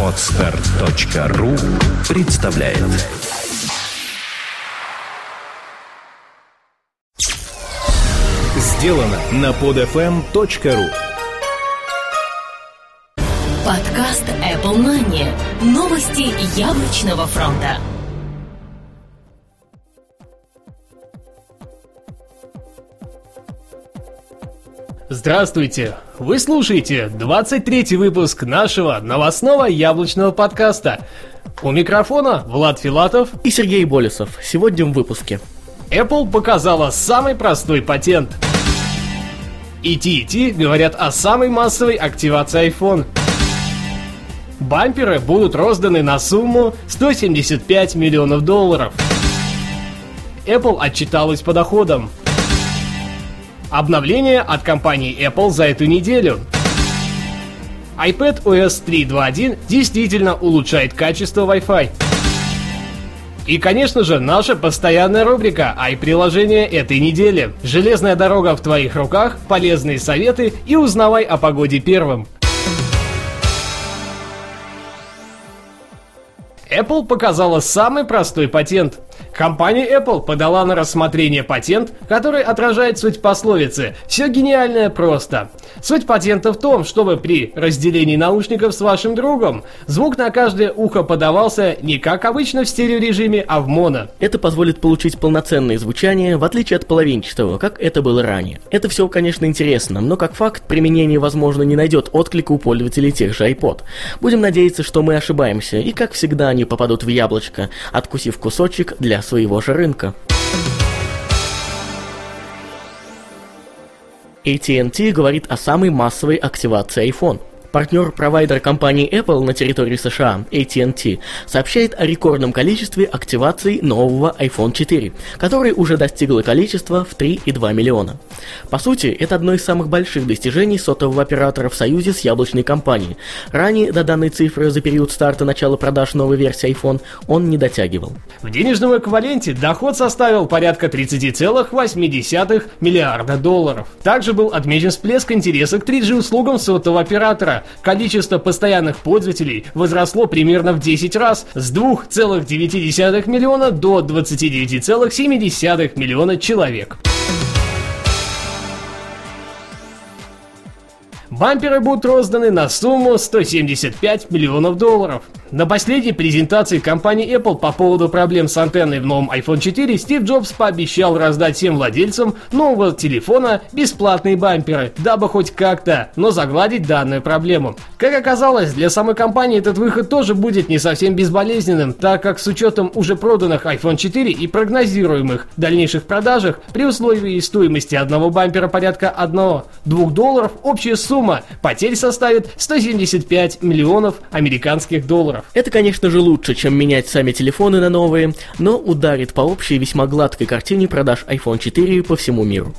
Отстар.ру представляет Сделано на podfm.ru Подкаст Apple Money. Новости яблочного фронта. Здравствуйте! Вы слушаете 23-й выпуск нашего новостного яблочного подкаста. У микрофона Влад Филатов и Сергей Болесов. Сегодня в выпуске. Apple показала самый простой патент. AT&T говорят о самой массовой активации iPhone. Бамперы будут розданы на сумму 175 миллионов долларов. Apple отчиталась по доходам. Обновление от компании Apple за эту неделю. iPad OS 3.2.1 действительно улучшает качество Wi-Fi. И, конечно же, наша постоянная рубрика «Ай-приложение этой недели». Железная дорога в твоих руках, полезные советы и узнавай о погоде первым. Apple показала самый простой патент. Компания Apple подала на рассмотрение патент, который отражает суть пословицы «Все гениальное просто». Суть патента в том, чтобы при разделении наушников с вашим другом звук на каждое ухо подавался не как обычно в стереорежиме, а в моно. Это позволит получить полноценное звучание, в отличие от половинчатого, как это было ранее. Это все, конечно, интересно, но как факт применение, возможно, не найдет отклика у пользователей тех же iPod. Будем надеяться, что мы ошибаемся, и как всегда они попадут в яблочко, откусив кусочек для своего же рынка. AT&T говорит о самой массовой активации iPhone – Партнер-провайдер компании Apple на территории США, AT&T, сообщает о рекордном количестве активаций нового iPhone 4, который уже достигло количества в 3,2 миллиона. По сути, это одно из самых больших достижений сотового оператора в союзе с яблочной компанией. Ранее до данной цифры за период старта начала продаж новой версии iPhone он не дотягивал. В денежном эквиваленте доход составил порядка 30,8 миллиарда долларов. Также был отмечен всплеск интереса к 3G услугам сотового оператора, количество постоянных пользователей возросло примерно в 10 раз с 2,9 миллиона до 29,7 миллиона человек. Бамперы будут розданы на сумму 175 миллионов долларов. На последней презентации компании Apple по поводу проблем с антенной в новом iPhone 4 Стив Джобс пообещал раздать всем владельцам нового телефона бесплатные бамперы, дабы хоть как-то, но загладить данную проблему. Как оказалось, для самой компании этот выход тоже будет не совсем безболезненным, так как с учетом уже проданных iPhone 4 и прогнозируемых дальнейших продажах, при условии стоимости одного бампера порядка 1-2 долларов, общая сумма потерь составит 175 миллионов американских долларов. Это, конечно же, лучше, чем менять сами телефоны на новые, но ударит по общей весьма гладкой картине продаж iPhone 4 по всему миру.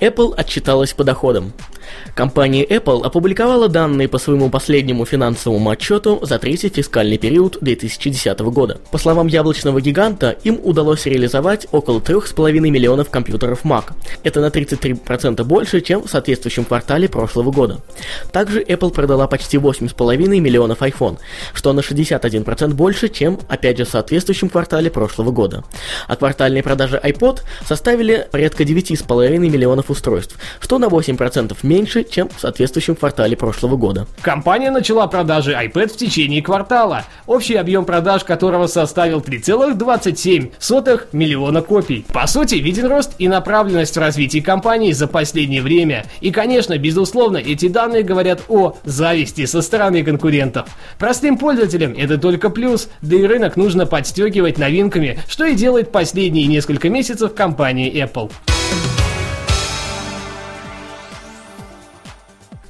Apple отчиталась по доходам. Компания Apple опубликовала данные по своему последнему финансовому отчету за третий фискальный период 2010 года. По словам яблочного гиганта, им удалось реализовать около 3,5 миллионов компьютеров Mac. Это на 33% больше, чем в соответствующем квартале прошлого года. Также Apple продала почти 8,5 миллионов iPhone, что на 61% больше, чем, опять же, в соответствующем квартале прошлого года. А квартальные продажи iPod составили порядка 9,5 миллионов устройств, что на 8% меньше, чем в соответствующем квартале прошлого года. Компания начала продажи iPad в течение квартала, общий объем продаж которого составил 3,27 миллиона копий. По сути, виден рост и направленность в развитии компании за последнее время. И, конечно, безусловно, эти данные говорят о зависти со стороны конкурентов. Простым пользователям это только плюс, да и рынок нужно подстегивать новинками, что и делает последние несколько месяцев компания Apple.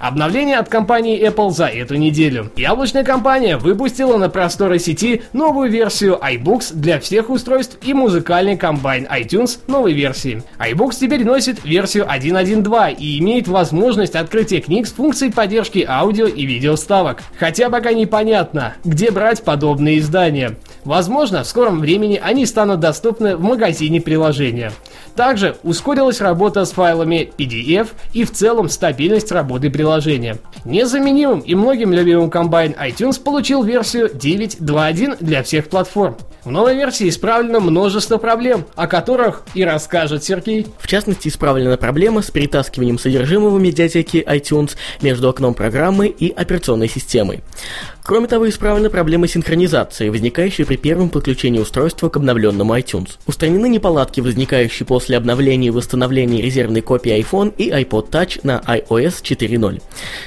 Обновление от компании Apple за эту неделю. Яблочная компания выпустила на просторы сети новую версию iBooks для всех устройств и музыкальный комбайн iTunes новой версии. iBooks теперь носит версию 1.1.2 и имеет возможность открытия книг с функцией поддержки аудио и видео вставок. Хотя пока непонятно, где брать подобные издания. Возможно, в скором времени они станут доступны в магазине приложения. Также ускорилась работа с файлами PDF и в целом стабильность работы приложения. Незаменимым и многим любимым комбайн iTunes получил версию 9.2.1 для всех платформ. В новой версии исправлено множество проблем, о которых и расскажет Сергей. В частности, исправлена проблема с перетаскиванием содержимого медиатеки iTunes между окном программы и операционной системой. Кроме того, исправлена проблема синхронизации, возникающая при первом подключении устройства к обновленному iTunes. Устранены неполадки, возникающие после обновления и восстановления резервной копии iPhone и iPod Touch на iOS 4.0.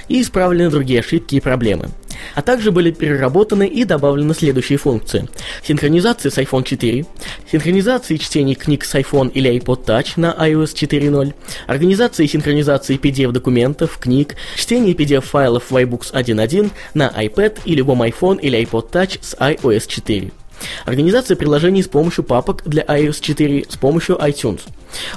И исправлены другие ошибки и проблемы. А также были переработаны и добавлены следующие функции. Синхронизация с iPhone 4, синхронизация чтения книг с iPhone или iPod Touch на iOS 4.0, организация и синхронизация PDF-документов, книг, чтение PDF-файлов в iBooks 1.1 на iPad и любом iPhone или iPod Touch с iOS 4. Организация приложений с помощью папок для iOS 4 с помощью iTunes.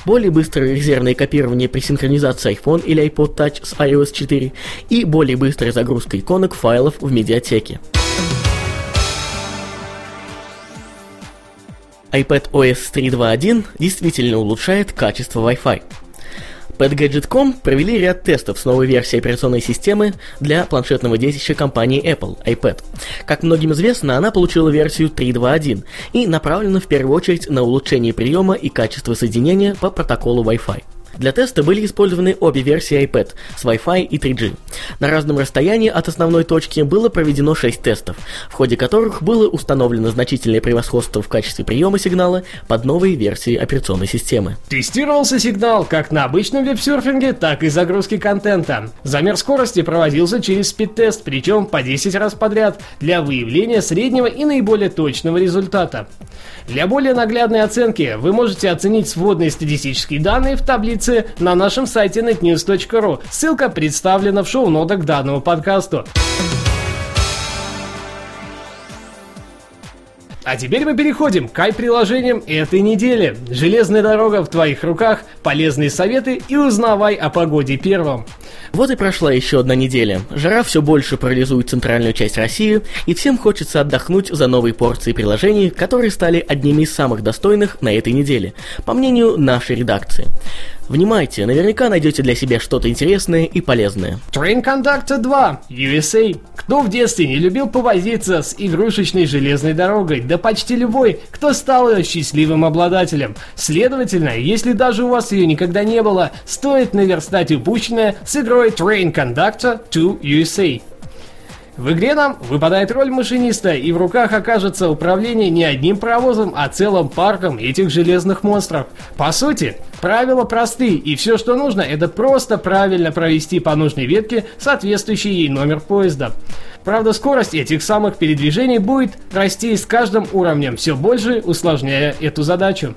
Более быстрое резервное копирование при синхронизации iPhone или iPod Touch с iOS 4 и более быстрая загрузка иконок файлов в медиатеке. iPad OS 3.2.1 действительно улучшает качество Wi-Fi. PadGadget.com провели ряд тестов с новой версией операционной системы для планшетного детища компании Apple, iPad. Как многим известно, она получила версию 3.2.1 и направлена в первую очередь на улучшение приема и качества соединения по протоколу Wi-Fi. Для теста были использованы обе версии iPad с Wi-Fi и 3G. На разном расстоянии от основной точки было проведено 6 тестов, в ходе которых было установлено значительное превосходство в качестве приема сигнала под новой версией операционной системы. Тестировался сигнал как на обычном веб-серфинге, так и загрузки контента. Замер скорости проводился через спид-тест, причем по 10 раз подряд, для выявления среднего и наиболее точного результата. Для более наглядной оценки вы можете оценить сводные статистические данные в таблице на нашем сайте netnews.ru. Ссылка представлена в шоу-нотах к данному подкасту. А теперь мы переходим к ай-приложениям этой недели. Железная дорога в твоих руках, полезные советы и узнавай о погоде первым. Вот и прошла еще одна неделя. Жара все больше парализует центральную часть России, и всем хочется отдохнуть за новые порции приложений, которые стали одними из самых достойных на этой неделе, по мнению нашей редакции. Внимайте, наверняка найдете для себя что-то интересное и полезное. Train Conductor 2, USA. Кто в детстве не любил повозиться с игрушечной железной дорогой? Да почти любой, кто стал ее счастливым обладателем. Следовательно, если даже у вас ее никогда не было, стоит наверстать упущенное с игрой Train Conductor 2 USA. В игре нам выпадает роль машиниста, и в руках окажется управление не одним паровозом, а целым парком этих железных монстров. По сути, правила просты, и все, что нужно, это просто правильно провести по нужной ветке соответствующий ей номер поезда. Правда, скорость этих самых передвижений будет расти с каждым уровнем, все больше усложняя эту задачу.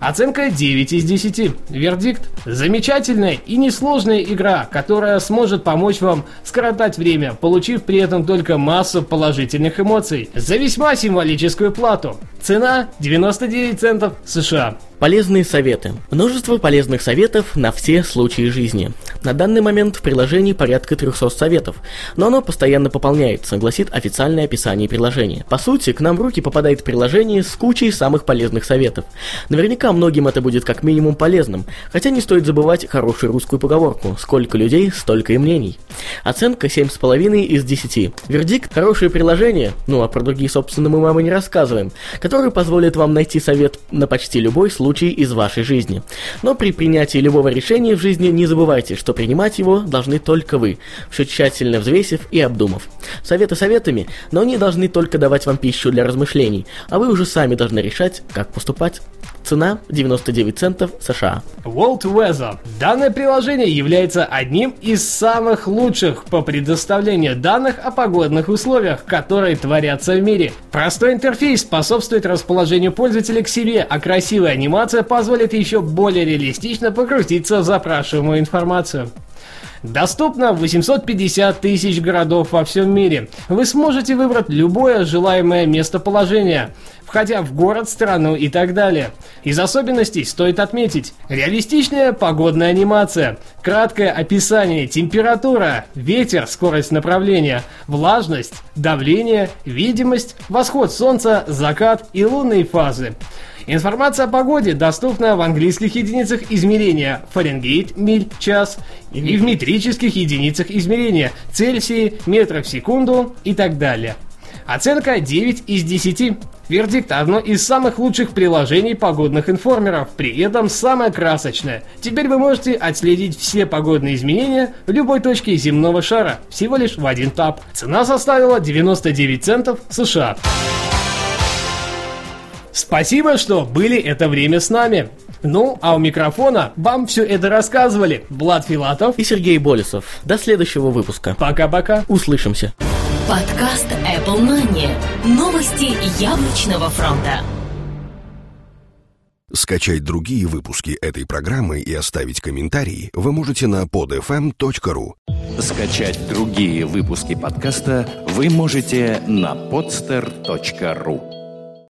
Оценка 9 из 10. Вердикт – замечательная и несложная игра, которая сможет помочь вам скоротать время, получив при этом только массу положительных эмоций за весьма символическую плату. Цена 99 центов США. Полезные советы. Множество полезных советов на все случаи жизни. На данный момент в приложении порядка 300 советов, но оно постоянно пополняется, гласит официальное описание приложения. По сути, к нам в руки попадает приложение с кучей самых полезных советов. Наверняка многим это будет как минимум полезным, хотя не стоит забывать хорошую русскую поговорку «Сколько людей, столько и мнений». Оценка 7,5 из 10. Вердикт – хорошее приложение, ну а про другие, собственно, мы вам и не рассказываем, которое позволит вам найти совет на почти любой случай из вашей жизни. Но при принятии любого решения в жизни не забывайте, что принимать его должны только вы, все тщательно взвесив и обдумав. Советы советами, но они должны только давать вам пищу для размышлений, а вы уже сами должны решать, как поступать. Цена 99 центов США. World Weather. Данное приложение является одним из самых лучших по предоставлению данных о погодных условиях, которые творятся в мире. Простой интерфейс способствует расположению пользователя к себе, а красивая анимация позволит еще более реалистично погрузиться в запрашиваемую информацию. Доступно в 850 тысяч городов во всем мире. Вы сможете выбрать любое желаемое местоположение входя в город, страну и так далее. Из особенностей стоит отметить реалистичная погодная анимация, краткое описание, температура, ветер, скорость направления, влажность, давление, видимость, восход солнца, закат и лунные фазы. Информация о погоде доступна в английских единицах измерения Фаренгейт, миль, час, и в метрических единицах измерения Цельсии, метров в секунду и так далее. Оценка 9 из 10. Вердикт – одно из самых лучших приложений погодных информеров, при этом самое красочное. Теперь вы можете отследить все погодные изменения в любой точке земного шара, всего лишь в один тап. Цена составила 99 центов США. Спасибо, что были это время с нами. Ну, а у микрофона вам все это рассказывали Влад Филатов и Сергей Болесов. До следующего выпуска. Пока-пока. Услышимся. Подкаст Apple Money. Новости яблочного фронта. Скачать другие выпуски этой программы и оставить комментарии вы можете на podfm.ru. Скачать другие выпуски подкаста вы можете на podster.ru.